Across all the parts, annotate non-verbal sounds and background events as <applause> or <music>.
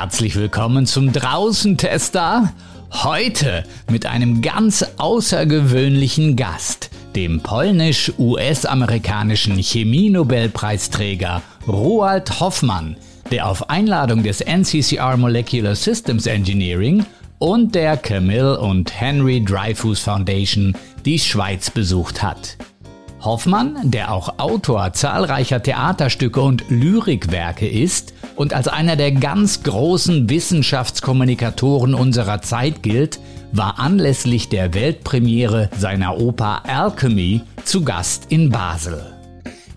Herzlich willkommen zum Draußentester. Heute mit einem ganz außergewöhnlichen Gast, dem polnisch-US-amerikanischen Chemie-Nobelpreisträger Roald Hoffmann, der auf Einladung des NCCR Molecular Systems Engineering und der Camille und Henry Dreyfus Foundation die Schweiz besucht hat. Hoffmann, der auch Autor zahlreicher Theaterstücke und Lyrikwerke ist und als einer der ganz großen Wissenschaftskommunikatoren unserer Zeit gilt, war anlässlich der Weltpremiere seiner Oper Alchemy zu Gast in Basel.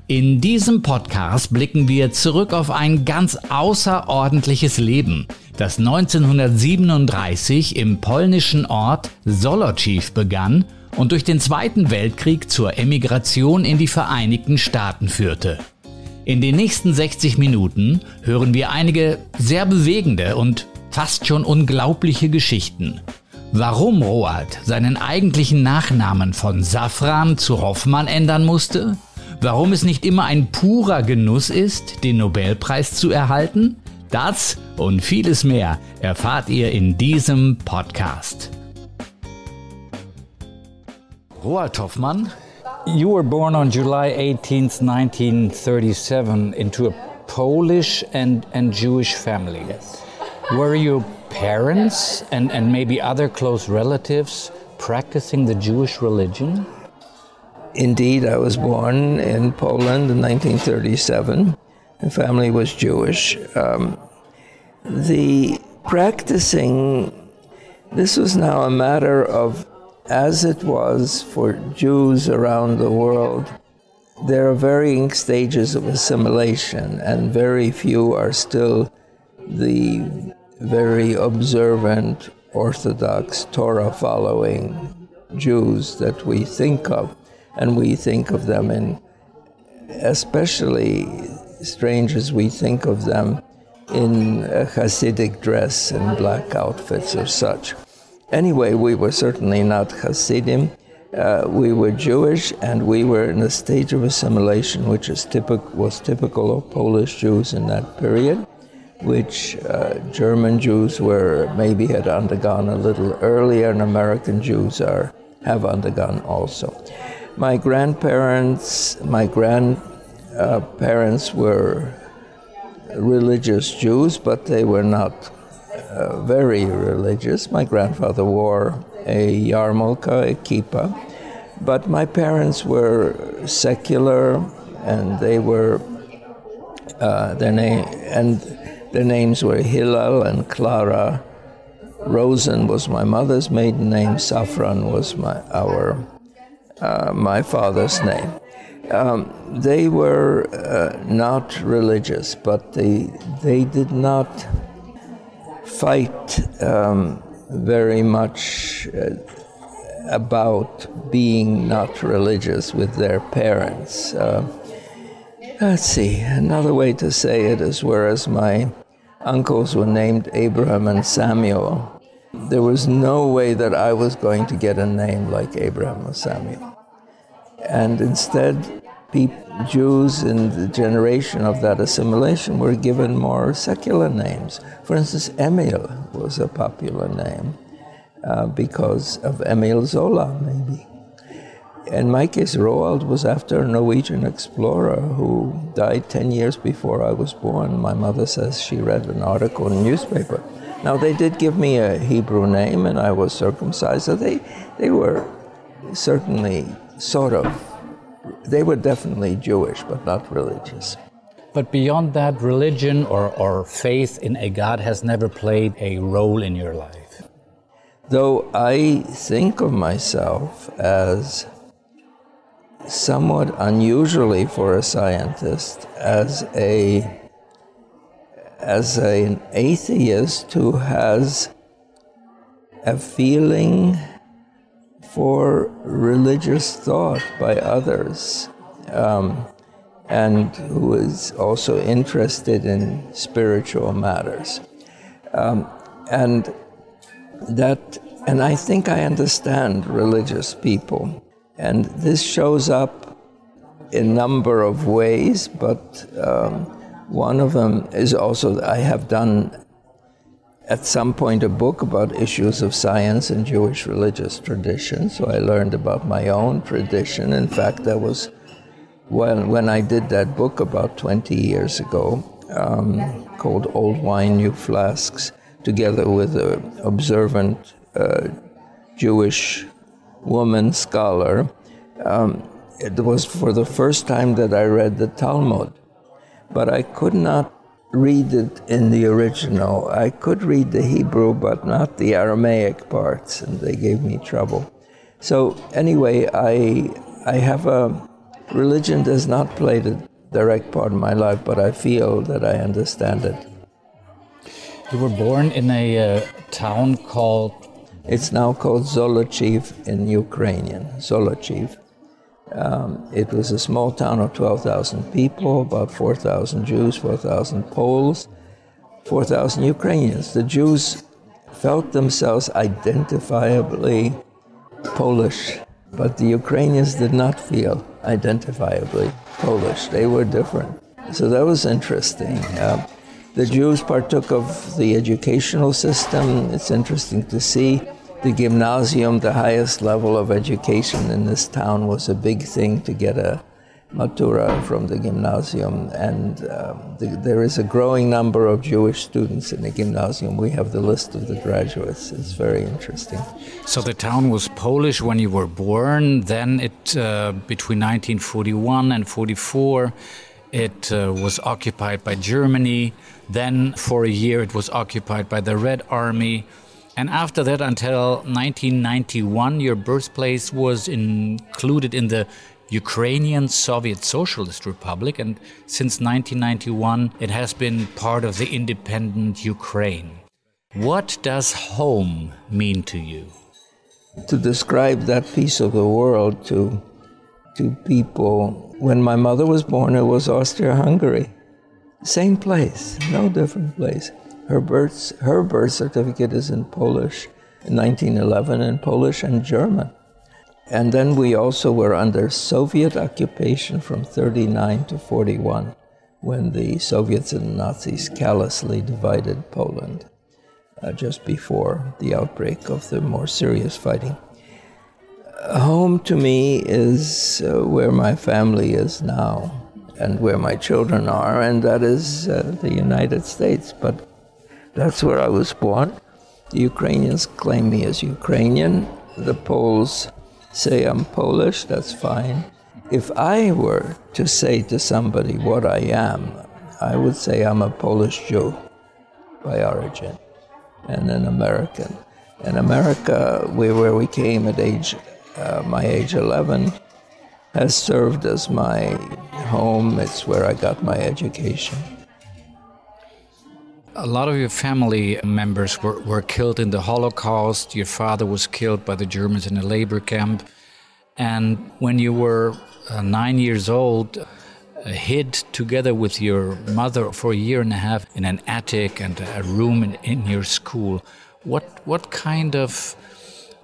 In diesem Podcast blicken wir zurück auf ein ganz außerordentliches Leben, das 1937 im polnischen Ort Solociv begann und durch den Zweiten Weltkrieg zur Emigration in die Vereinigten Staaten führte. In den nächsten 60 Minuten hören wir einige sehr bewegende und fast schon unglaubliche Geschichten. Warum Roald seinen eigentlichen Nachnamen von Safran zu Hoffmann ändern musste? Warum es nicht immer ein purer Genuss ist, den Nobelpreis zu erhalten? Das und vieles mehr erfahrt ihr in diesem Podcast. Roald Hoffmann, you were born on July 18th, 1937, into a Polish and, and Jewish family. Yes. Were your parents and, and maybe other close relatives practicing the Jewish religion? Indeed, I was born in Poland in 1937. The family was Jewish. Um, the practicing, this was now a matter of as it was for Jews around the world, there are varying stages of assimilation, and very few are still the very observant, Orthodox, Torah following Jews that we think of. And we think of them in, especially strange as we think of them, in a Hasidic dress and black outfits or such. Anyway, we were certainly not Hasidim. Uh, we were Jewish, and we were in a stage of assimilation, which is was typical of Polish Jews in that period, which uh, German Jews were maybe had undergone a little earlier, and American Jews are have undergone also. My grandparents, my grandparents uh, were religious Jews, but they were not uh, very religious. My grandfather wore a yarmulke, a kippah, but my parents were secular, and they were uh, their name and their names were Hillel and Clara. Rosen was my mother's maiden name. Safran was my our uh, my father's name. Um, they were uh, not religious, but they they did not fight um, very much uh, about being not religious with their parents. Uh, let's see, another way to say it is whereas my uncles were named Abraham and Samuel, there was no way that I was going to get a name like Abraham or Samuel. And instead, Jews in the generation of that assimilation were given more secular names. For instance, Emil was a popular name uh, because of Emil Zola, maybe. In my case, Roald was after a Norwegian explorer who died 10 years before I was born. My mother says she read an article in a newspaper. Now, they did give me a Hebrew name and I was circumcised, so they, they were certainly sort of they were definitely Jewish, but not religious. But beyond that, religion or, or faith in a God has never played a role in your life. Though I think of myself as somewhat unusually for a scientist as a as an atheist who has a feeling for religious thought by others, um, and who is also interested in spiritual matters. Um, and that, and I think I understand religious people. And this shows up in a number of ways, but um, one of them is also I have done at some point a book about issues of science and Jewish religious tradition. So I learned about my own tradition. In fact, that was when, when I did that book about 20 years ago um, called Old Wine, New Flasks, together with an observant uh, Jewish woman scholar. Um, it was for the first time that I read the Talmud, but I could not read it in the original. I could read the Hebrew, but not the Aramaic parts, and they gave me trouble. So anyway, I I have a religion does not play the direct part in my life, but I feel that I understand it. You were born in a uh, town called. It's now called Zolochiv in Ukrainian. Zolochiv. Um, it was a small town of 12,000 people, about 4,000 Jews, 4,000 Poles, 4,000 Ukrainians. The Jews felt themselves identifiably Polish, but the Ukrainians did not feel identifiably Polish. They were different. So that was interesting. Uh, the Jews partook of the educational system. It's interesting to see the gymnasium, the highest level of education in this town, was a big thing to get a matura from the gymnasium. And um, the, there is a growing number of Jewish students in the gymnasium. We have the list of the graduates. It's very interesting. So the town was Polish when you were born. Then it uh, between 1941 and 44. It uh, was occupied by Germany. Then, for a year, it was occupied by the Red Army. And after that, until 1991, your birthplace was included in the Ukrainian Soviet Socialist Republic, and since 1991, it has been part of the independent Ukraine. What does home mean to you? To describe that piece of the world to, to people, when my mother was born, it was Austria Hungary. Same place, no different place. Her birth, her birth certificate is in Polish 1911 in Polish and German. And then we also were under Soviet occupation from 39 to 41 when the Soviets and Nazis callously divided Poland uh, just before the outbreak of the more serious fighting. Home to me is uh, where my family is now and where my children are, and that is uh, the United States. But that's where I was born. The Ukrainians claim me as Ukrainian. The Poles say I'm Polish, that's fine. If I were to say to somebody what I am, I would say I'm a Polish Jew by origin and an American. In America, we, where we came at age, uh, my age 11, has served as my home. It's where I got my education. A lot of your family members were, were killed in the Holocaust. Your father was killed by the Germans in a labor camp. And when you were uh, nine years old, uh, hid together with your mother for a year and a half in an attic and a room in, in your school. What, what kind of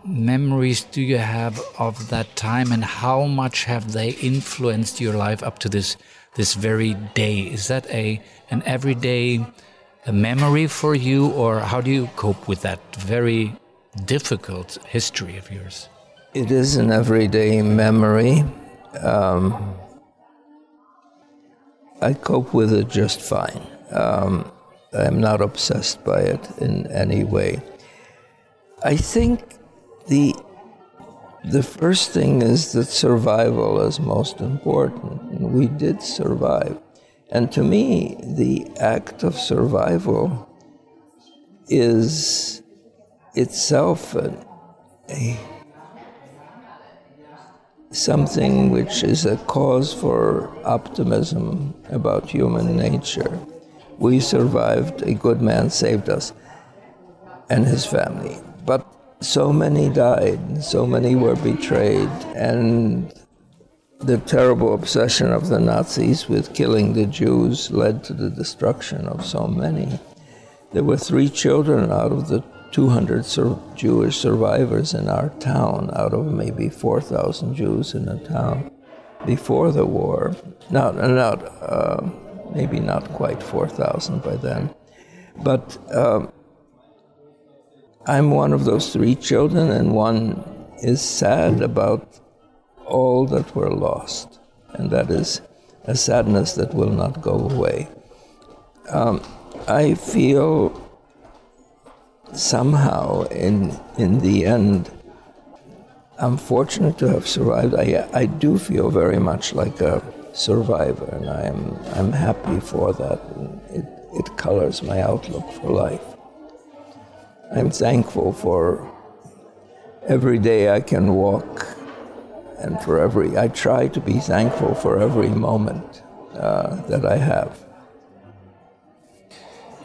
memories do you have of that time and how much have they influenced your life up to this, this very day? Is that a, an everyday a memory for you, or how do you cope with that very difficult history of yours? It is an everyday memory. Um, I cope with it just fine. Um, I'm not obsessed by it in any way. I think the the first thing is that survival is most important. We did survive. And to me, the act of survival is itself a, a something which is a cause for optimism about human nature. We survived, a good man saved us and his family. But so many died, so many were betrayed, and the terrible obsession of the Nazis with killing the Jews led to the destruction of so many. There were three children out of the 200 sur- Jewish survivors in our town, out of maybe 4,000 Jews in the town before the war. Not, not uh, maybe not quite 4,000 by then. But um, I'm one of those three children, and one is sad about all that were lost, and that is a sadness that will not go away. Um, I feel somehow in in the end I'm fortunate to have survived. I, I do feel very much like a survivor, and I'm, I'm happy for that. It, it colors my outlook for life. I'm thankful for every day I can walk, and for every, I try to be thankful for every moment uh, that I have.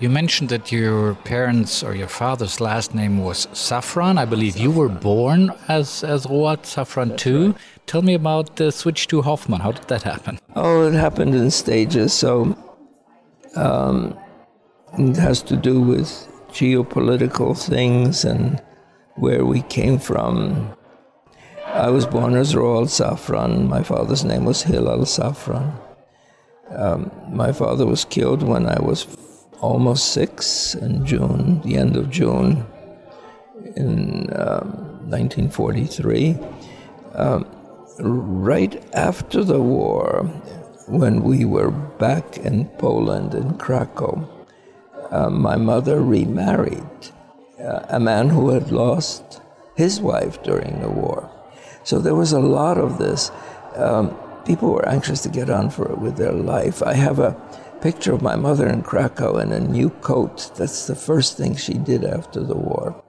You mentioned that your parents or your father's last name was Safran. I believe you were born as, as Roald Safran too. Right. Tell me about the switch to Hoffmann. How did that happen? Oh, it happened in stages. So um, it has to do with geopolitical things and where we came from. I was born as Roald Safran. My father's name was Hillel Safran. Um, my father was killed when I was almost six in June, the end of June in um, 1943. Um, right after the war, when we were back in Poland, in Krakow, uh, my mother remarried uh, a man who had lost his wife during the war. So there was a lot of this. Um, people were anxious to get on for it with their life. I have a picture of my mother in Krakow in a new coat. That's the first thing she did after the war.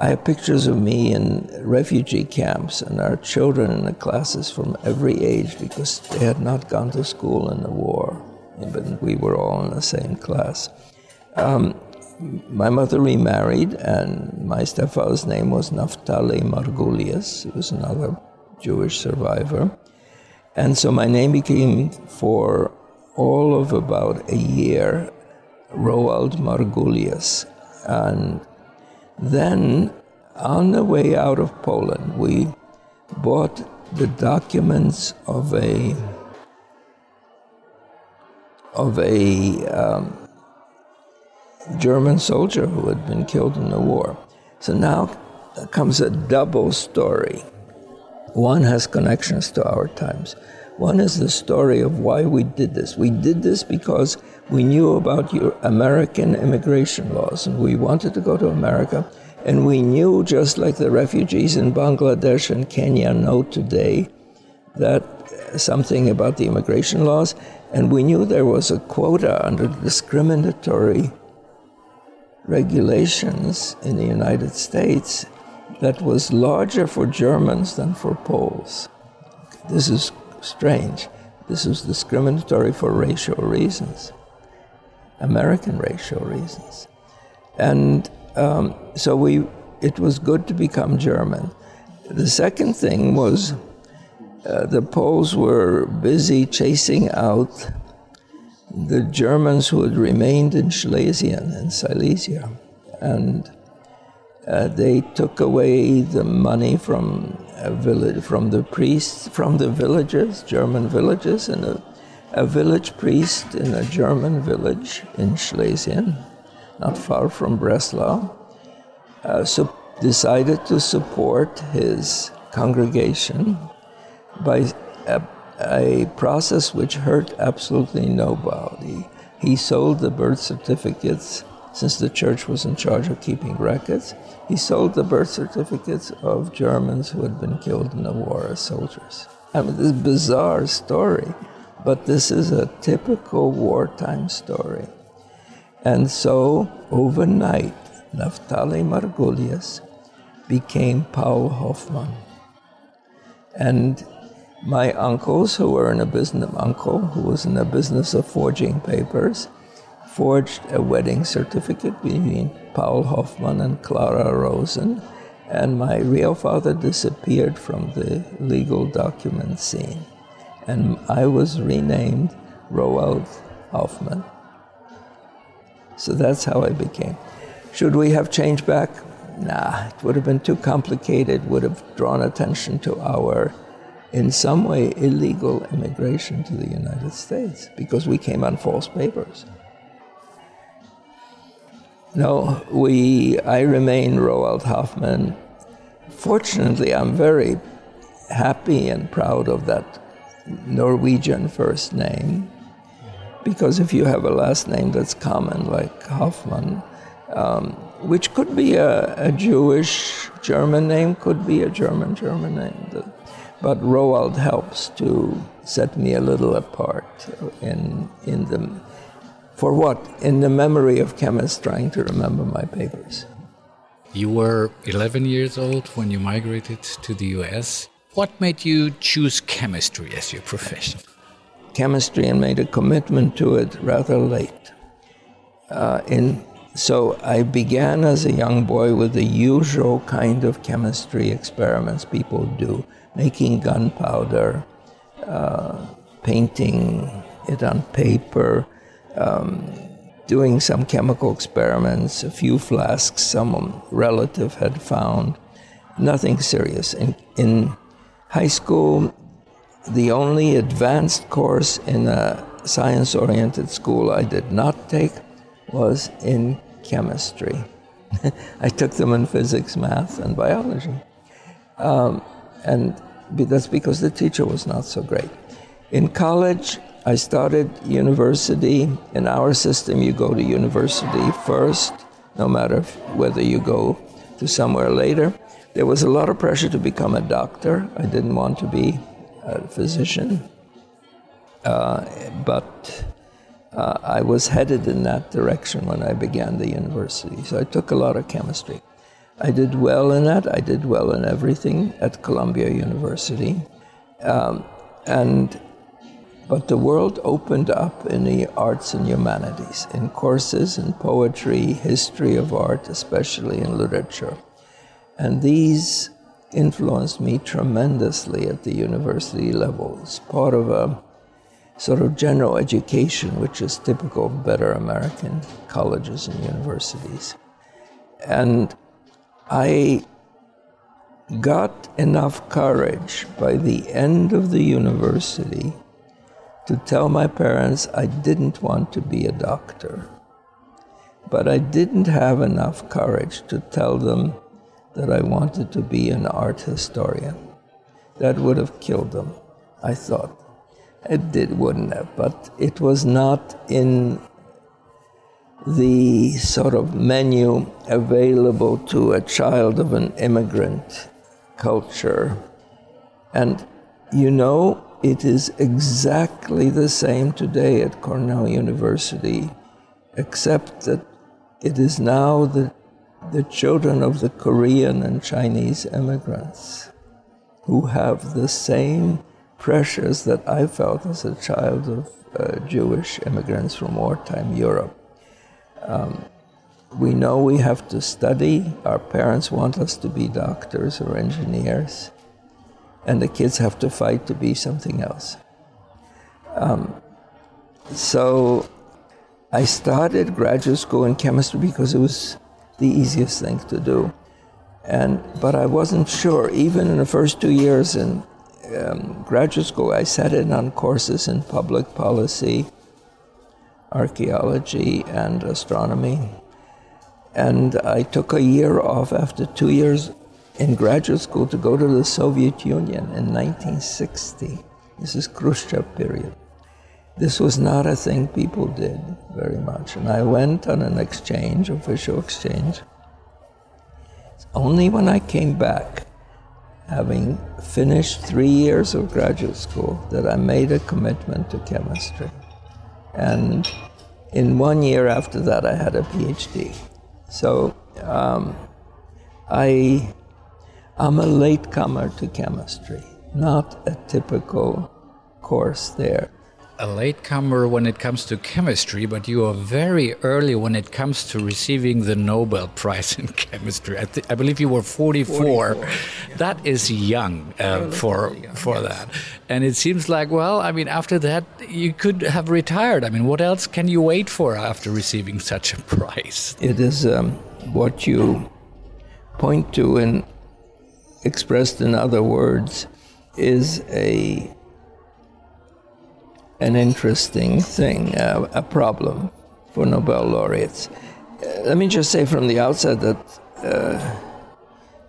I have pictures of me in refugee camps and our children in the classes from every age because they had not gone to school in the war, but we were all in the same class. Um, my mother remarried, and my stepfather's name was Naftali Margulius. He was another Jewish survivor. And so my name became for all of about a year, Roald Margulius. And then on the way out of Poland, we bought the documents of a of a um, German soldier who had been killed in the war. So now comes a double story. One has connections to our times. One is the story of why we did this. We did this because we knew about your American immigration laws and we wanted to go to America. And we knew, just like the refugees in Bangladesh and Kenya know today, that uh, something about the immigration laws. And we knew there was a quota under discriminatory regulations in the United States that was larger for Germans than for Poles. This is strange. This was discriminatory for racial reasons, American racial reasons. And um, so we, it was good to become German. The second thing was uh, the Poles were busy chasing out the Germans who had remained in Schlesien and Silesia. And uh, they took away the money from a village, from the priests, from the villages, German villages, and a, a village priest in a German village in Schlesien, not far from Breslau, uh, so decided to support his congregation by a, a process which hurt absolutely nobody. He sold the birth certificates since the church was in charge of keeping records, he sold the birth certificates of Germans who had been killed in the war as soldiers. I mean, this bizarre story, but this is a typical wartime story. And so, overnight, Naftali Margulies became Paul Hoffmann. And my uncles, who were in a business, uncle who was in the business of forging papers, forged a wedding certificate between Paul Hoffmann and Clara Rosen, and my real father disappeared from the legal document scene. And I was renamed Roald Hoffmann. So that's how I became. Should we have changed back? Nah, it would have been too complicated, would have drawn attention to our, in some way, illegal immigration to the United States because we came on false papers. No, we. I remain Roald Hoffmann. Fortunately, I'm very happy and proud of that Norwegian first name, because if you have a last name that's common, like Hoffmann, um, which could be a, a, Jewish German name, could be a German German name, but Roald helps to set me a little apart in in the for what in the memory of chemists trying to remember my papers. You were 11 years old when you migrated to the US. What made you choose chemistry as your profession? Chemistry and made a commitment to it rather late. Uh, in, so I began as a young boy with the usual kind of chemistry experiments people do, making gunpowder, uh, painting it on paper, um, doing some chemical experiments, a few flasks some relative had found, nothing serious. In, in high school, the only advanced course in a science oriented school I did not take was in chemistry. <laughs> I took them in physics, math, and biology. Um, and that's because the teacher was not so great. In college, I started university. In our system, you go to university first, no matter whether you go to somewhere later. There was a lot of pressure to become a doctor. I didn't want to be a physician. Uh, but uh, I was headed in that direction when I began the university. So I took a lot of chemistry. I did well in that. I did well in everything at Columbia University. Um, and but the world opened up in the arts and humanities, in courses in poetry, history of art, especially in literature. And these influenced me tremendously at the university level. It's part of a sort of general education, which is typical of better American colleges and universities. And I got enough courage by the end of the university to tell my parents I didn't want to be a doctor. But I didn't have enough courage to tell them that I wanted to be an art historian. That would have killed them, I thought. It did, wouldn't have, but it was not in the sort of menu available to a child of an immigrant culture. And you know, it is exactly the same today at Cornell University, except that it is now the the children of the Korean and Chinese immigrants who have the same pressures that I felt as a child of uh, Jewish immigrants from wartime Europe. Um, we know we have to study. Our parents want us to be doctors or engineers, and the kids have to fight to be something else. Um, so I started graduate school in chemistry because it was the easiest thing to do. And, but I wasn't sure, even in the first two years in um, graduate school, I sat in on courses in public policy, archaeology, and astronomy. And I took a year off after two years in graduate school to go to the Soviet Union in 1960. This is Khrushchev period. This was not a thing people did very much. And I went on an exchange, official exchange. Only when I came back, having finished three years of graduate school, that I made a commitment to chemistry. And in one year after that, I had a PhD. So um, I, I'm a latecomer to chemistry, not a typical course there a latecomer when it comes to chemistry, but you are very early when it comes to receiving the Nobel Prize in chemistry. I, I believe you were 44. 44 yeah. That is young uh, for young, for yes. that. And it seems like, well, I mean, after that, you could have retired. I mean, what else can you wait for after receiving such a prize? It is um, what you point to and expressed in other words is a an interesting thing, uh, a problem for Nobel laureates. Uh, let me just say from the outset that uh,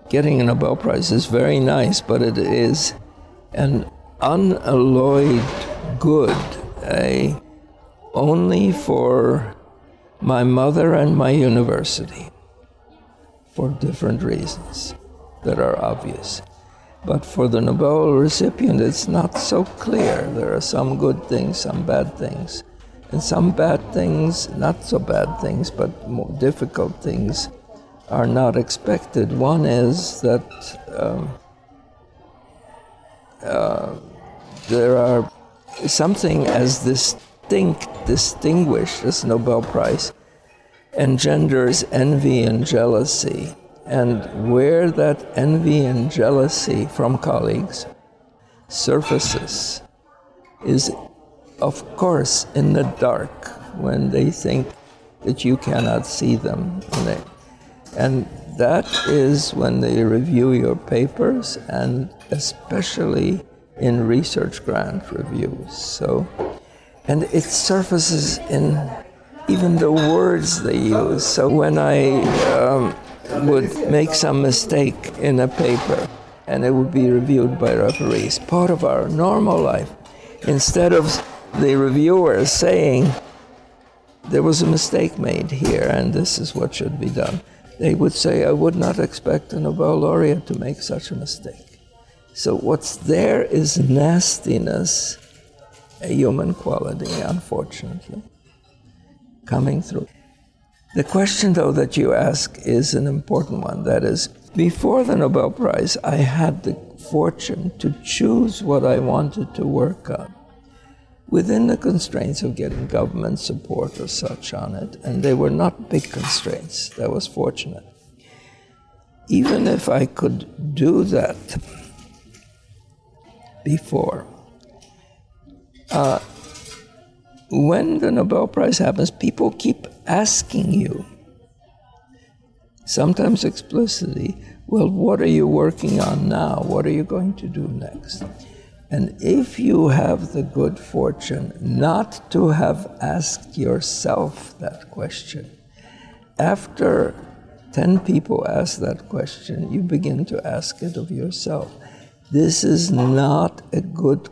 getting a Nobel Prize is very nice, but it is an unalloyed good, a, only for my mother and my university for different reasons that are obvious. But for the Nobel recipient, it's not so clear. There are some good things, some bad things. And some bad things, not so bad things, but more difficult things, are not expected. One is that um, uh, there are something as distinct, distinguished as Nobel Prize engenders envy and jealousy. And where that envy and jealousy from colleagues surfaces is, of course, in the dark when they think that you cannot see them. And that is when they review your papers and especially in research grant reviews. So, and it surfaces in even the words they use. So when I um, would make some mistake in a paper and it would be reviewed by referees, part of our normal life, instead of the reviewer saying, there was a mistake made here and this is what should be done, they would say, I would not expect a Nobel laureate to make such a mistake. So what's there is nastiness, a human quality, unfortunately coming through. The question, though, that you ask is an important one. That is, before the Nobel Prize, I had the fortune to choose what I wanted to work on within the constraints of getting government support or such on it, and they were not big constraints. That was fortunate. Even if I could do that before, uh, when the Nobel Prize happens, people keep asking you, sometimes explicitly, well, what are you working on now? What are you going to do next? And if you have the good fortune not to have asked yourself that question, after 10 people ask that question, you begin to ask it of yourself. This is not a good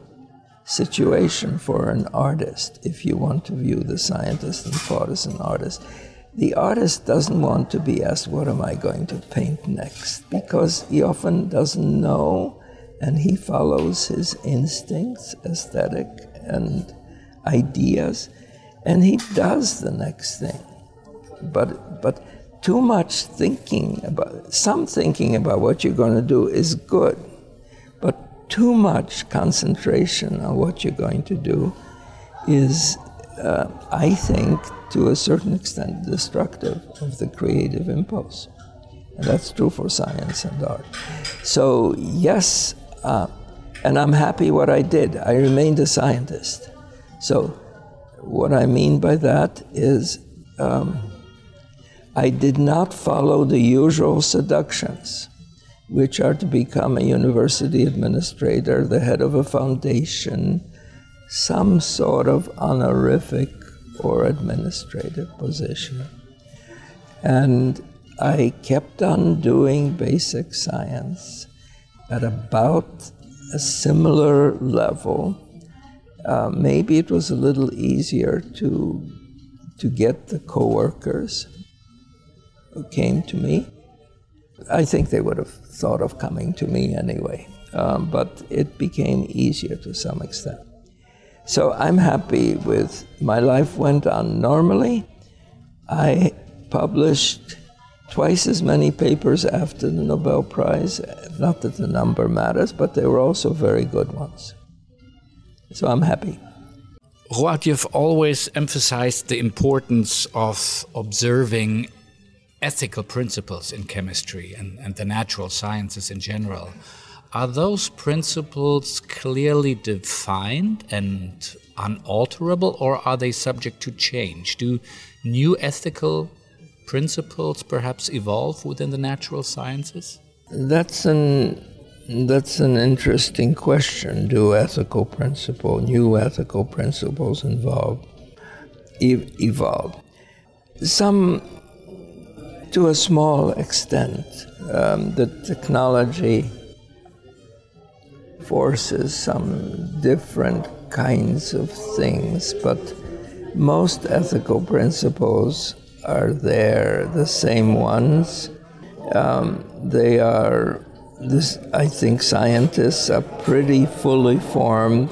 situation for an artist if you want to view the scientist and thought as an artist. The artist doesn't want to be asked, What am I going to paint next? because he often doesn't know and he follows his instincts, aesthetic, and ideas, and he does the next thing. But, but too much thinking about, some thinking about what you're going to do is good too much concentration on what you're going to do is, uh, I think, to a certain extent, destructive of the creative impulse. And that's true for science and art. So, yes, uh, and I'm happy what I did. I remained a scientist. So, what I mean by that is um, I did not follow the usual seductions which are to become a university administrator, the head of a foundation, some sort of honorific or administrative position. And I kept on doing basic science at about a similar level. Uh, maybe it was a little easier to, to get the coworkers who came to me. I think they would have thought of coming to me anyway, um, but it became easier to some extent. So I'm happy with my life went on normally. I published twice as many papers after the Nobel Prize. Not that the number matters, but they were also very good ones. So I'm happy. Roald, you've always emphasized the importance of observing ethical principles in chemistry and, and the natural sciences in general. Are those principles clearly defined and unalterable, or are they subject to change? Do new ethical principles perhaps evolve within the natural sciences? That's an that's an interesting question. Do ethical principle, new ethical principles involve evolve? Some to a small extent. Um, the technology forces some different kinds of things, but most ethical principles are there, the same ones. Um, they are, this, I think, scientists are pretty fully formed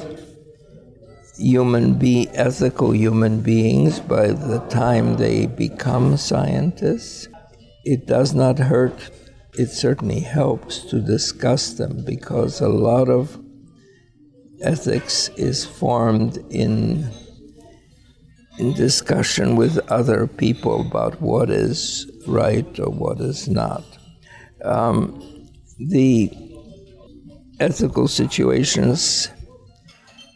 human be ethical human beings by the time they become scientists. It does not hurt. It certainly helps to discuss them because a lot of ethics is formed in in discussion with other people about what is right or what is not. Um, the ethical situations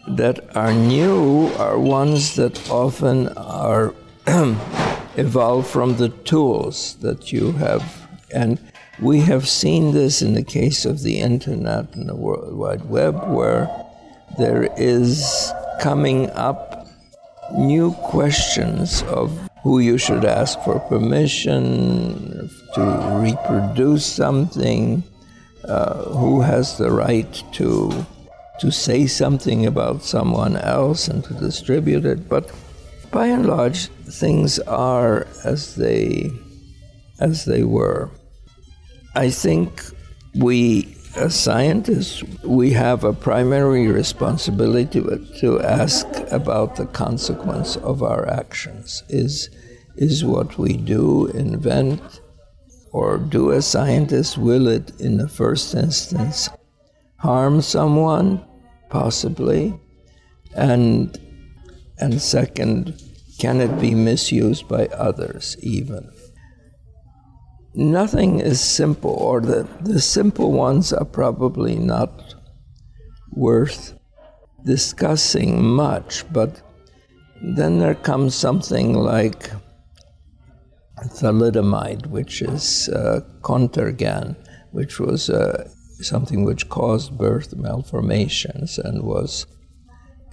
that are new are ones that often are <clears throat> evolved from the tools that you have. And we have seen this in the case of the internet and the World Wide Web, where there is coming up new questions of who you should ask for permission to reproduce something, uh, who has the right to to say something about someone else and to distribute it. But by and large, things are as they as they were. I think we as scientists we have a primary responsibility to, to ask about the consequence of our actions. Is is what we do invent or do as scientists will it in the first instance harm someone, possibly, and and second, can it be misused by others even? Nothing is simple, or the, the simple ones are probably not worth discussing much, but then there comes something like thalidomide, which is uh, Contergan, which was uh, something which caused birth malformations and was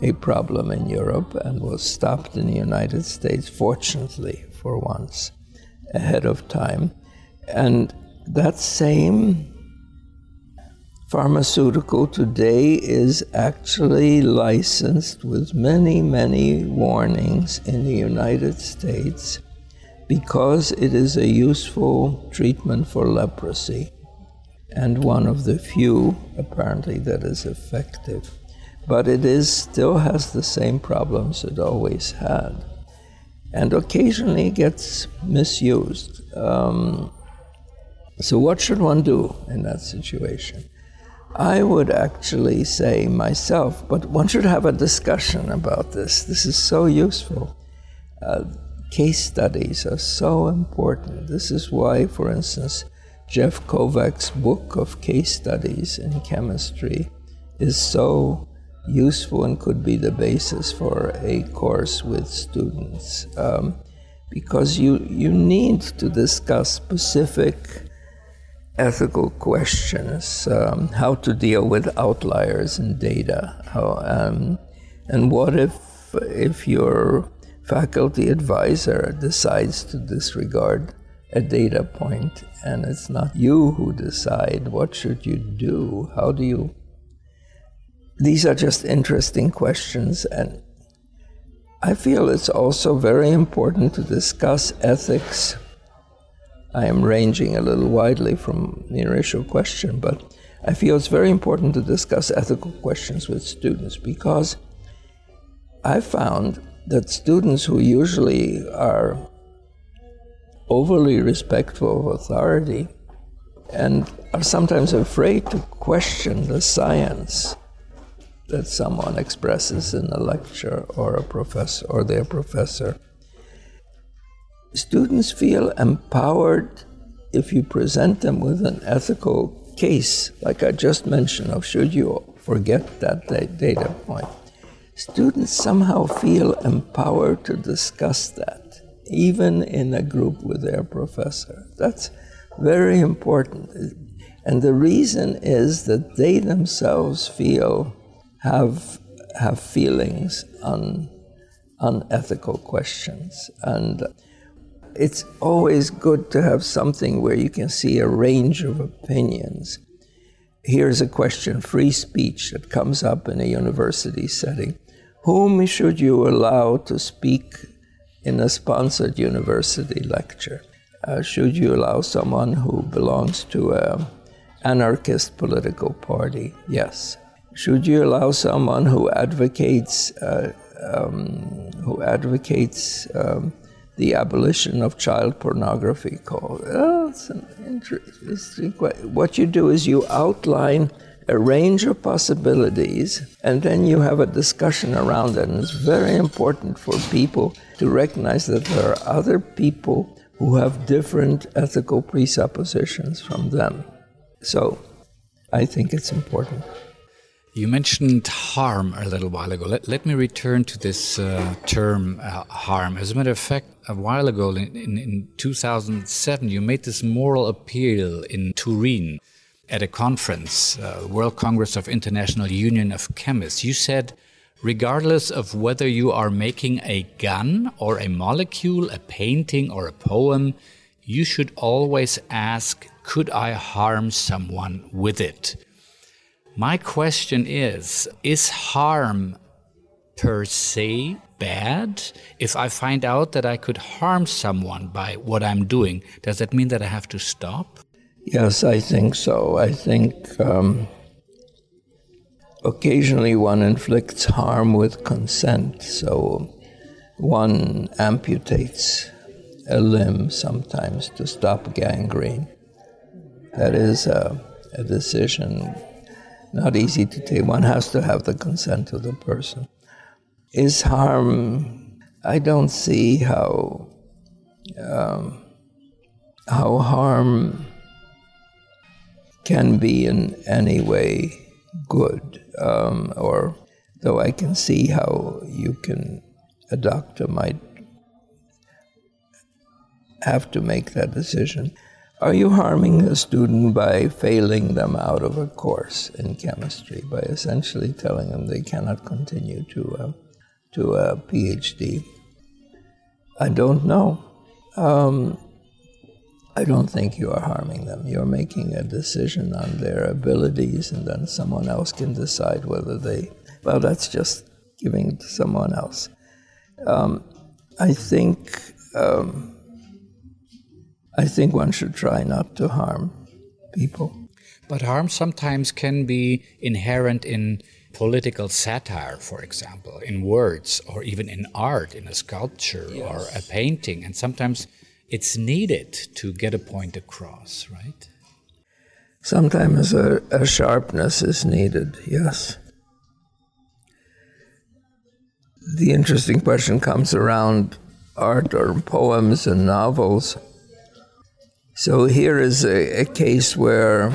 a problem in Europe and was stopped in the United States, fortunately, for once, ahead of time. And that same pharmaceutical today is actually licensed with many, many warnings in the United States because it is a useful treatment for leprosy and one of the few, apparently, that is effective. But it is still has the same problems it always had, and occasionally gets misused. Um, so, what should one do in that situation? I would actually say myself, but one should have a discussion about this. This is so useful. Uh, case studies are so important. This is why, for instance, Jeff Kovac's book of case studies in chemistry is so useful and could be the basis for a course with students. Um, because you, you need to discuss specific ethical questions, um, how to deal with outliers in data, how, um, and what if if your faculty advisor decides to disregard a data point and it's not you who decide what should you do? How do you these are just interesting questions and i feel it's also very important to discuss ethics. I am ranging a little widely from the initial question but i feel it's very important to discuss ethical questions with students because i found that students who usually are overly respectful of authority and are sometimes afraid to question the science that someone expresses in a lecture or a professor or their professor. Students feel empowered if you present them with an ethical case, like I just mentioned, of should you forget that data point. Students somehow feel empowered to discuss that even in a group with their professor. That's very important. And the reason is that they themselves feel, have, have feelings on unethical questions. And it's always good to have something where you can see a range of opinions. Here's a question free speech that comes up in a university setting. Whom should you allow to speak in a sponsored university lecture? Uh, should you allow someone who belongs to an anarchist political party? Yes. Should you allow someone who advocates uh, um, who advocates um, the abolition of child pornography? Called oh, it's an interesting question. What you do is you outline a range of possibilities, and then you have a discussion around it. And it's very important for people to recognize that there are other people who have different ethical presuppositions from them. So I think it's important. You mentioned harm a little while ago. Let, let me return to this uh, term uh, harm. As a matter of fact, a while ago in, in, in 2007, you made this moral appeal in Turin at a conference, uh, World Congress of International Union of Chemists. You said, regardless of whether you are making a gun or a molecule, a painting or a poem, you should always ask, could I harm someone with it? My question is Is harm per se bad? If I find out that I could harm someone by what I'm doing, does that mean that I have to stop? Yes, I think so. I think um, occasionally one inflicts harm with consent. So one amputates a limb sometimes to stop gangrene. That is a, a decision not easy to take. One has to have the consent of the person. Is harm? I don't see how um, how harm can be in any way good, um, or though I can see how you can, a doctor might have to make that decision. Are you harming a student by failing them out of a course in chemistry, by essentially telling them they cannot continue to, uh, to a PhD? I don't know. Um, I don't think you are harming them. You're making a decision on their abilities, and then someone else can decide whether they. Well, that's just giving it to someone else. Um, I think. Um, I think one should try not to harm people. But harm sometimes can be inherent in political satire, for example, in words, or even in art, in a sculpture yes. or a painting. And sometimes it's needed to get a point across, right? Sometimes a, a sharpness is needed, yes. The interesting question comes around art or poems and novels. So here is a, a case where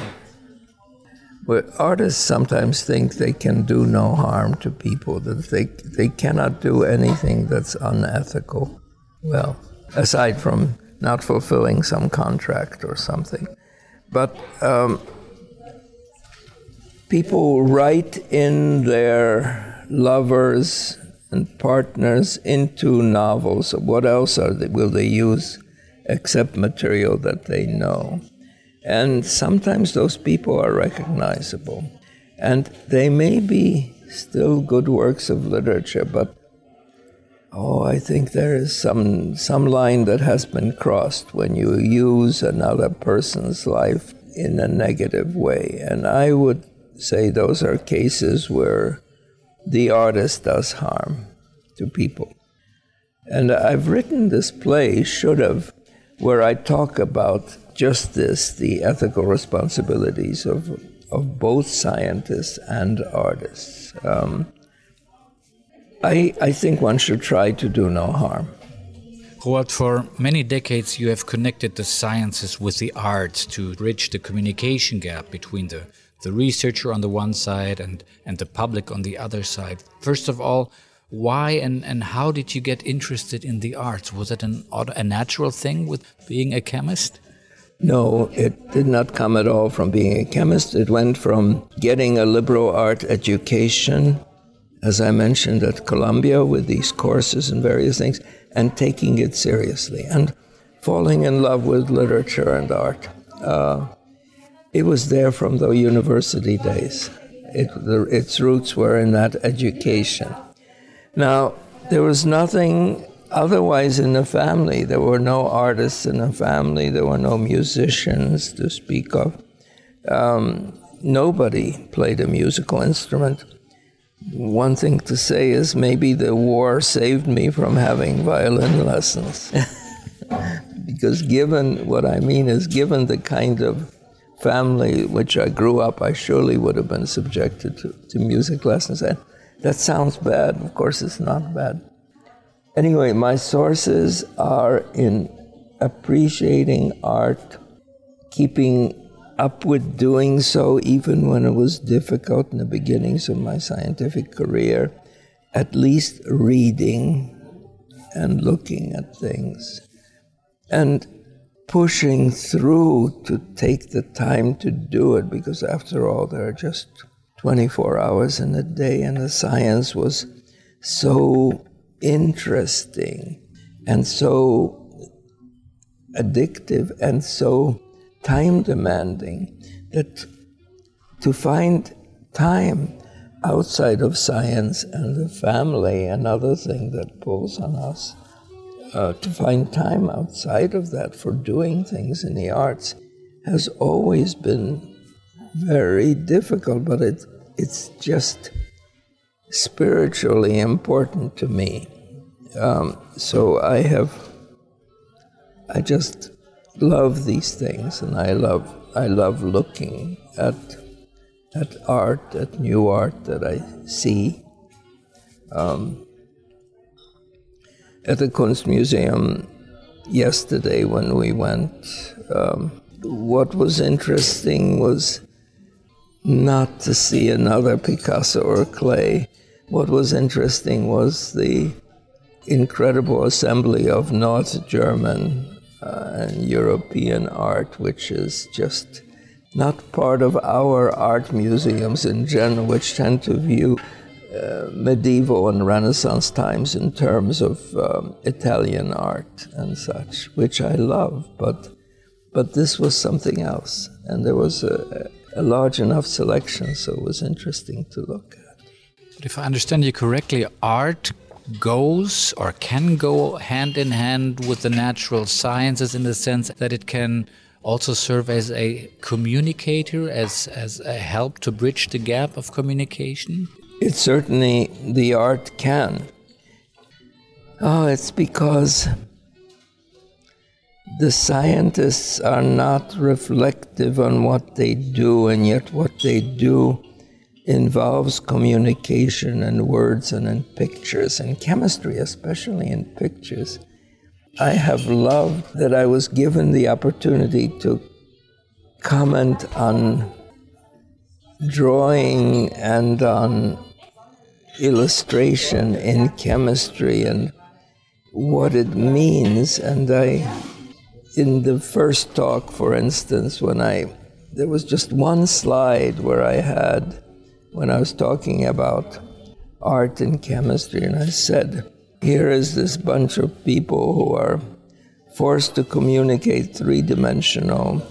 where artists sometimes think they can do no harm to people, that they, they cannot do anything that's unethical. Well, aside from not fulfilling some contract or something. But um, people write in their lovers and partners into novels. What else are they, will they use except material that they know? And sometimes those people are recognizable. And they may be still good works of literature, but Oh, I think there is some some line that has been crossed when you use another person's life in a negative way. And I would say those are cases where the artist does harm to people. And I've written this play, should have, where I talk about just this the ethical responsibilities of, of both scientists and artists. Um, I, I think one should try to do no harm. Roald, for many decades you have connected the sciences with the arts to bridge the communication gap between the, the researcher on the one side and, and the public on the other side. First of all, why and, and how did you get interested in the arts? Was it an, a natural thing with being a chemist? No, it did not come at all from being a chemist. It went from getting a liberal art education as I mentioned, at Columbia with these courses and various things, and taking it seriously. And falling in love with literature and art. Uh, it was there from the university days. It, the, its roots were in that education. Now, there was nothing otherwise in the family. There were no artists in the family, there were no musicians to speak of. Um, nobody played a musical instrument. One thing to say is maybe the war saved me from having violin lessons. <laughs> because, given what I mean is, given the kind of family which I grew up, I surely would have been subjected to, to music lessons. And that sounds bad. Of course, it's not bad. Anyway, my sources are in appreciating art, keeping up with doing so even when it was difficult in the beginnings of my scientific career, at least reading and looking at things, and pushing through to take the time to do it, because after all, there are just 24 hours in a day, and the science was so interesting and so addictive and so time demanding that to find time outside of science and the family, another thing that pulls on us, uh, to find time outside of that for doing things in the arts has always been very difficult, but it, it's just spiritually important to me. Um, so I have, I just love these things, and I love I love looking at at art, at new art that I see. Um, at the Kunstmuseum yesterday when we went, um, what was interesting was not to see another Picasso or Klee. What was interesting was the incredible assembly of North German uh, and European art, which is just not part of our art museums in general, which tend to view uh, medieval and Renaissance times in terms of um, Italian art and such, which I love, but but this was something else, and there was a, a large enough selection, so it was interesting to look at. But if I understand you correctly, art goes or can go hand in hand with the natural sciences in the sense that it can also serve as a communicator, as, as a help to bridge the gap of communication? It certainly, the art can. Oh, it's because the scientists are not reflective on what they do, and yet what they do involves communication and words and in pictures, and chemistry, especially in pictures. I have loved that I was given the opportunity to comment on drawing and on illustration in chemistry and what it means. And I, in the first talk, for instance, when I, there was just one slide where I had when I was talking about art and chemistry, and I said, here is this bunch of people who are forced to communicate three dimensional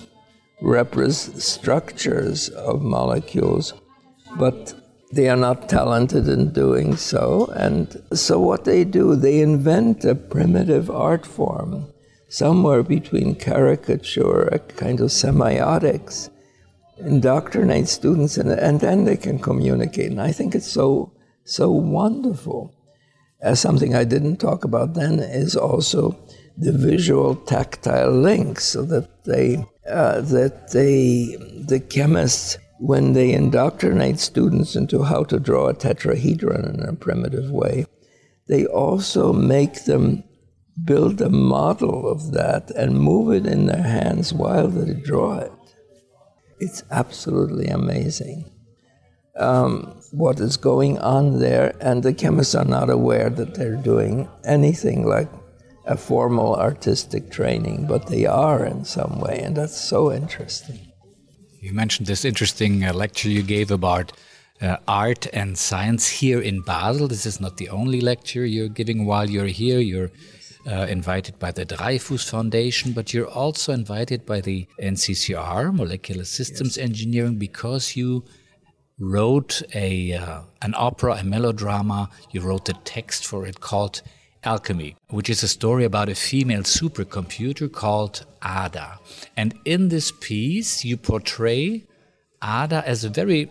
repres- structures of molecules, but they are not talented in doing so. And so, what they do, they invent a primitive art form, somewhere between caricature, a kind of semiotics, indoctrinate students and, and then they can communicate. And I think it's so, so wonderful. As something I didn't talk about then is also the visual tactile links so that they, uh, that they, the chemists, when they indoctrinate students into how to draw a tetrahedron in a primitive way, they also make them build a model of that and move it in their hands while they draw it. It's absolutely amazing um, what is going on there, and the chemists are not aware that they're doing anything like a formal artistic training, but they are in some way, and that's so interesting. You mentioned this interesting uh, lecture you gave about uh, art and science here in Basel. This is not the only lecture you're giving while you're here. You're uh, invited by the Dreyfus Foundation, but you're also invited by the NCCR, Molecular Systems yes. Engineering, because you wrote a uh, an opera, a melodrama. You wrote the text for it called Alchemy, which is a story about a female supercomputer called Ada. And in this piece, you portray Ada as a very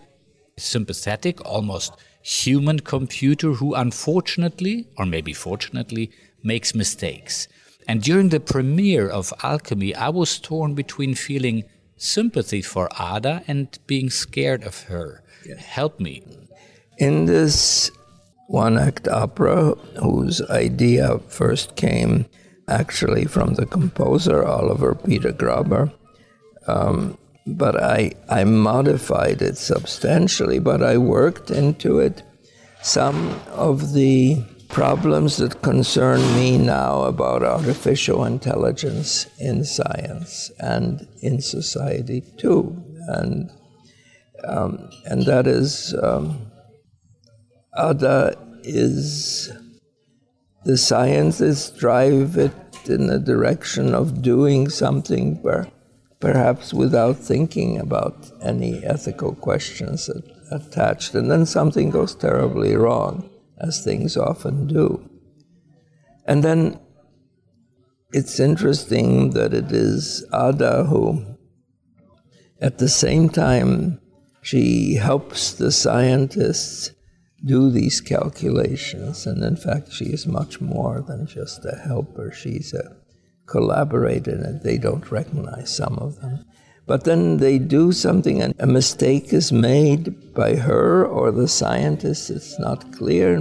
sympathetic, almost human computer who unfortunately, or maybe fortunately, makes mistakes. And during the premiere of Alchemy, I was torn between feeling sympathy for Ada and being scared of her. Yes. Help me. In this one act opera, whose idea first came actually from the composer Oliver Peter Graber, um, but I, I modified it substantially, but I worked into it some of the problems that concern me now about artificial intelligence in science and in society too. And, um, and that is, um, Ada is the scientists drive it in the direction of doing something where perhaps without thinking about any ethical questions attached. And then something goes terribly wrong, as things often do. And then it's interesting that it is Ada who, at the same time, she helps the scientists do these calculations. And in fact, she is much more than just a helper. She's a collaborator, and. They don't recognize some of them. But then they do something and a mistake is made by her or the scientist, it's not clear.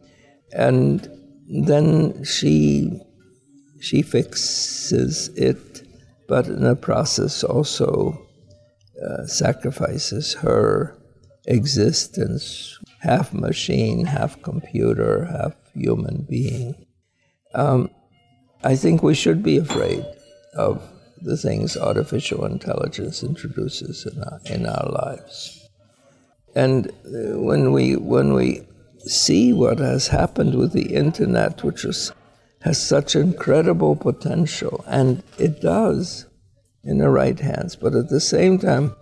And then she she fixes it, but in the process also uh, sacrifices her existence, half machine, half computer, half human being. Um, I think we should be afraid of the things artificial intelligence introduces in our, in our lives. And uh, when we, when we see what has happened with the internet, which is, has such incredible potential, and it does in the right hands, but at the same time,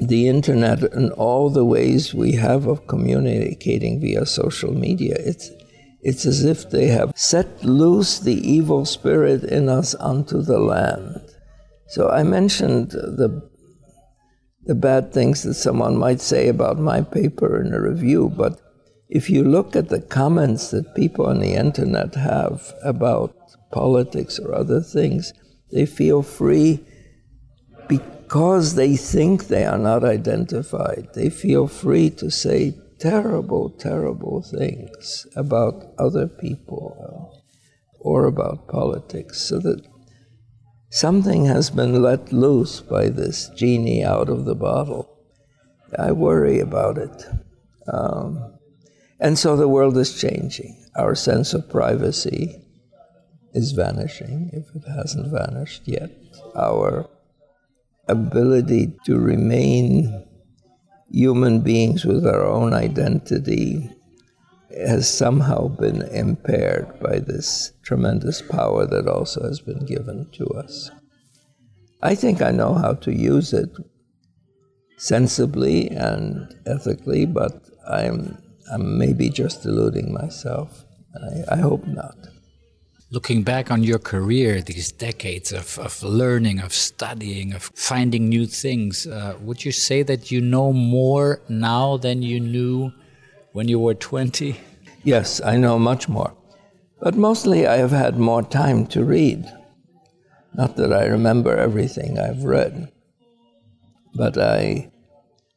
the internet and all the ways we have of communicating via social media, it's, it's as if they have set loose the evil spirit in us onto the land. So I mentioned the, the bad things that someone might say about my paper in a review, but if you look at the comments that people on the internet have about politics or other things, they feel free because they think they are not identified. They feel free to say terrible, terrible things about other people or about politics, so that something has been let loose by this genie out of the bottle. I worry about it. Um, and so the world is changing. Our sense of privacy is vanishing, if it hasn't vanished yet. Our ability to remain human beings with our own identity has somehow been impaired by this tremendous power that also has been given to us. I think I know how to use it sensibly and ethically, but I'm, I'm maybe just deluding myself. I, I hope not. Looking back on your career, these decades of, of learning, of studying, of finding new things, uh, would you say that you know more now than you knew when you were 20? Yes, I know much more. But mostly I have had more time to read. Not that I remember everything I've read, but I,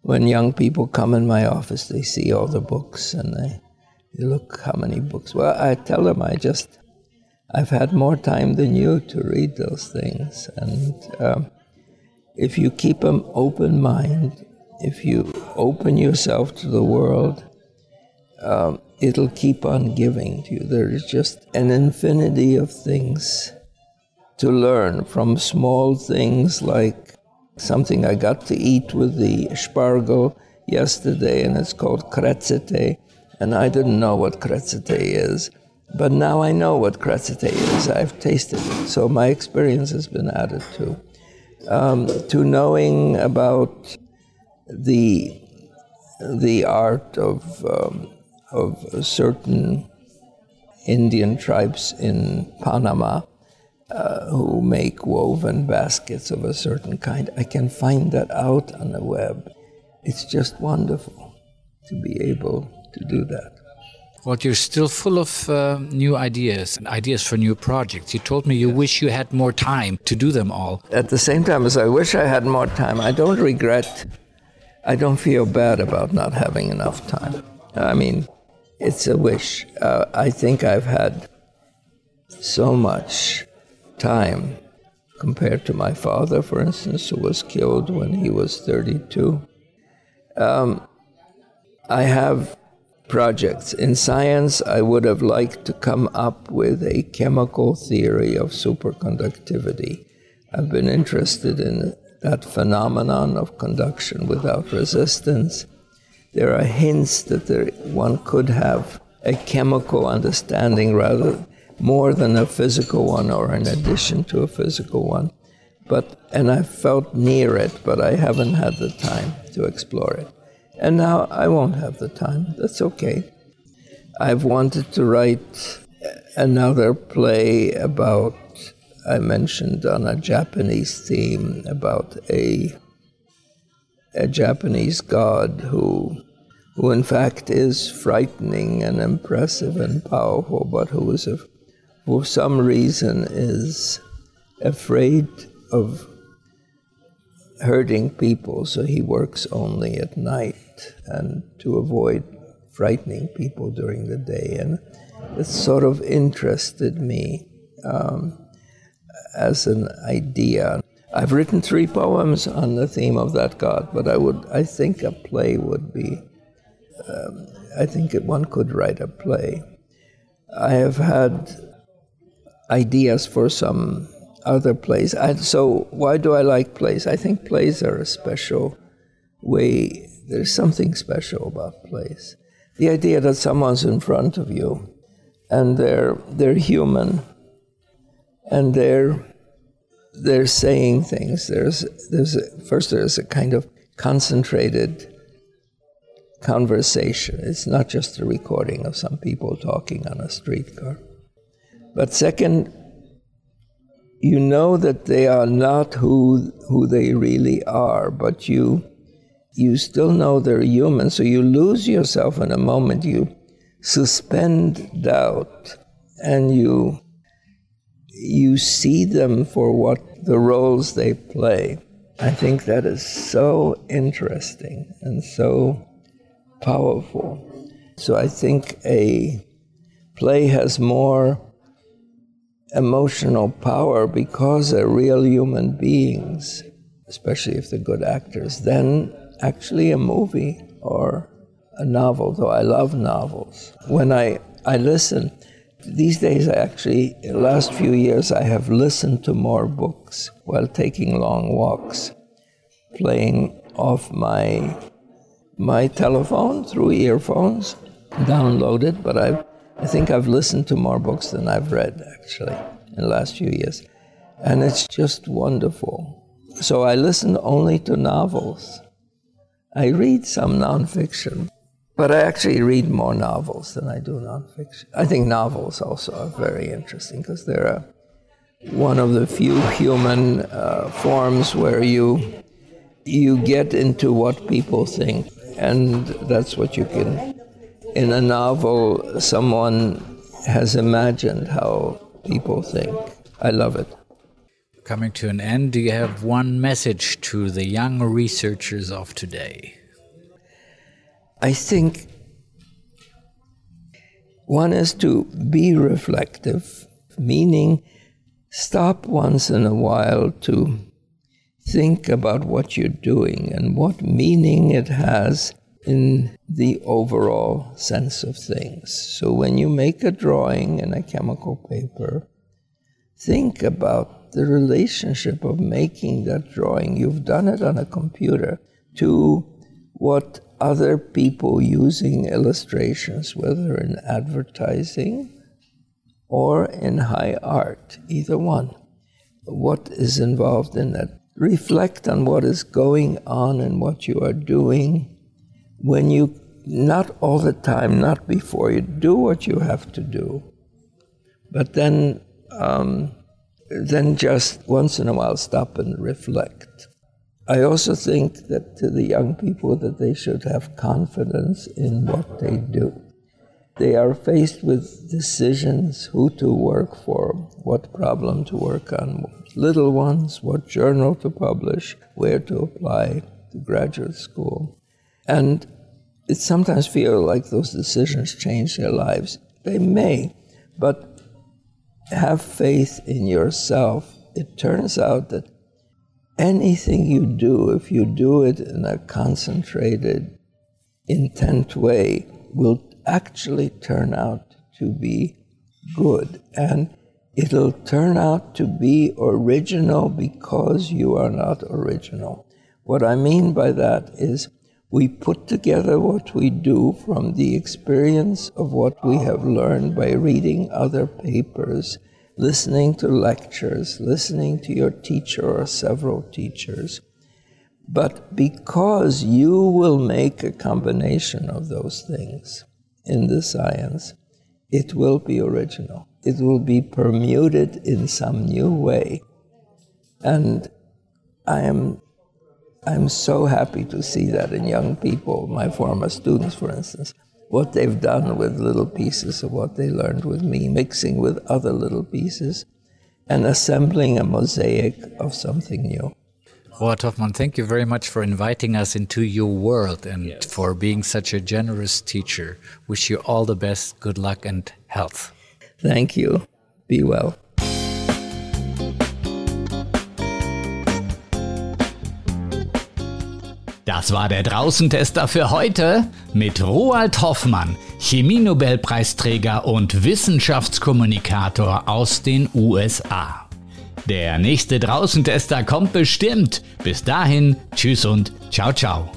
when young people come in my office, they see all the books and they, they look how many books. Well, I tell them I just I've had more time than you to read those things. And um, if you keep an open mind, if you open yourself to the world, um, it'll keep on giving to you. There is just an infinity of things to learn from small things like something I got to eat with the spargel yesterday, and it's called krezete. And I didn't know what krezete is. But now I know what kratzite is. I've tasted it. So my experience has been added to. Um, to knowing about the, the art of, um, of certain Indian tribes in Panama uh, who make woven baskets of a certain kind. I can find that out on the web. It's just wonderful to be able to do that. Well, you're still full of uh, new ideas and ideas for new projects. You told me you wish you had more time to do them all. At the same time as I wish I had more time, I don't regret, I don't feel bad about not having enough time. I mean, it's a wish. Uh, I think I've had so much time compared to my father, for instance, who was killed when he was 32. Um, I have projects. In science, I would have liked to come up with a chemical theory of superconductivity. I've been interested in that phenomenon of conduction without resistance. There are hints that there, one could have a chemical understanding rather more than a physical one or in addition to a physical one. But and I felt near it, but I haven't had the time to explore it. And now I won't have the time. That's okay. I've wanted to write another play about, I mentioned on a Japanese theme, about a, a Japanese god who, who in fact is frightening and impressive and powerful, but who is, a, for some reason, is afraid of hurting people, so he works only at night and to avoid frightening people during the day. And it sort of interested me um, as an idea. I've written three poems on the theme of that god, but I would, I think a play would be, um, I think one could write a play. I have had ideas for some other plays. I, so why do I like plays? I think plays are a special way there's something special about plays. The idea that someone's in front of you and they're, they're human and they're, they're saying things. There's, there's a, first, there's a kind of concentrated conversation. It's not just a recording of some people talking on a streetcar. But second, you know that they are not who, who they really are, but you you still know they're human, so you lose yourself in a moment. You suspend doubt and you you see them for what the roles they play. I think that is so interesting and so powerful. So I think a play has more emotional power because they're real human beings, especially if they're good actors, than actually a movie or a novel, though I love novels. When I, I listen, these days I actually, the last few years, I have listened to more books while taking long walks, playing off my, my telephone through earphones, downloaded, but I've, I think I've listened to more books than I've read, actually, in the last few years. And it's just wonderful. So I listen only to novels I read some nonfiction, but I actually read more novels than I do nonfiction. I think novels also are very interesting because they're one of the few human uh, forms where you you get into what people think, and that's what you can. In a novel, someone has imagined how people think. I love it. Coming to an end, do you have one message to the young researchers of today? I think one is to be reflective, meaning stop once in a while to think about what you're doing and what meaning it has in the overall sense of things. So when you make a drawing in a chemical paper, think about the relationship of making that drawing, you've done it on a computer, to what other people using illustrations, whether in advertising or in high art, either one. What is involved in that? Reflect on what is going on and what you are doing when you, not all the time, not before you do what you have to do, but then, um, then just once in a while stop and reflect. I also think that to the young people that they should have confidence in what they do. They are faced with decisions who to work for, what problem to work on, little ones, what journal to publish, where to apply to graduate school. And it sometimes feels like those decisions change their lives. They may, but have faith in yourself. It turns out that anything you do, if you do it in a concentrated, intent way, will actually turn out to be good. And it'll turn out to be original because you are not original. What I mean by that is we put together what we do from the experience of what we have learned by reading other papers, listening to lectures, listening to your teacher or several teachers. But because you will make a combination of those things, in the science, it will be original. It will be permuted in some new way. And I am I'm so happy to see that in young people, my former students, for instance, what they've done with little pieces of what they learned with me, mixing with other little pieces, and assembling a mosaic of something new. Roald Hoffmann, thank you very much for inviting us into your world and yes. for being such a generous teacher. Wish you all the best, good luck, and health. Thank you. Be well. Das war der Draußentester für heute mit Roald Hoffmann, Chemienobelpreisträger und Wissenschaftskommunikator aus den USA. Der nächste Draußentester kommt bestimmt. Bis dahin, tschüss und ciao, ciao.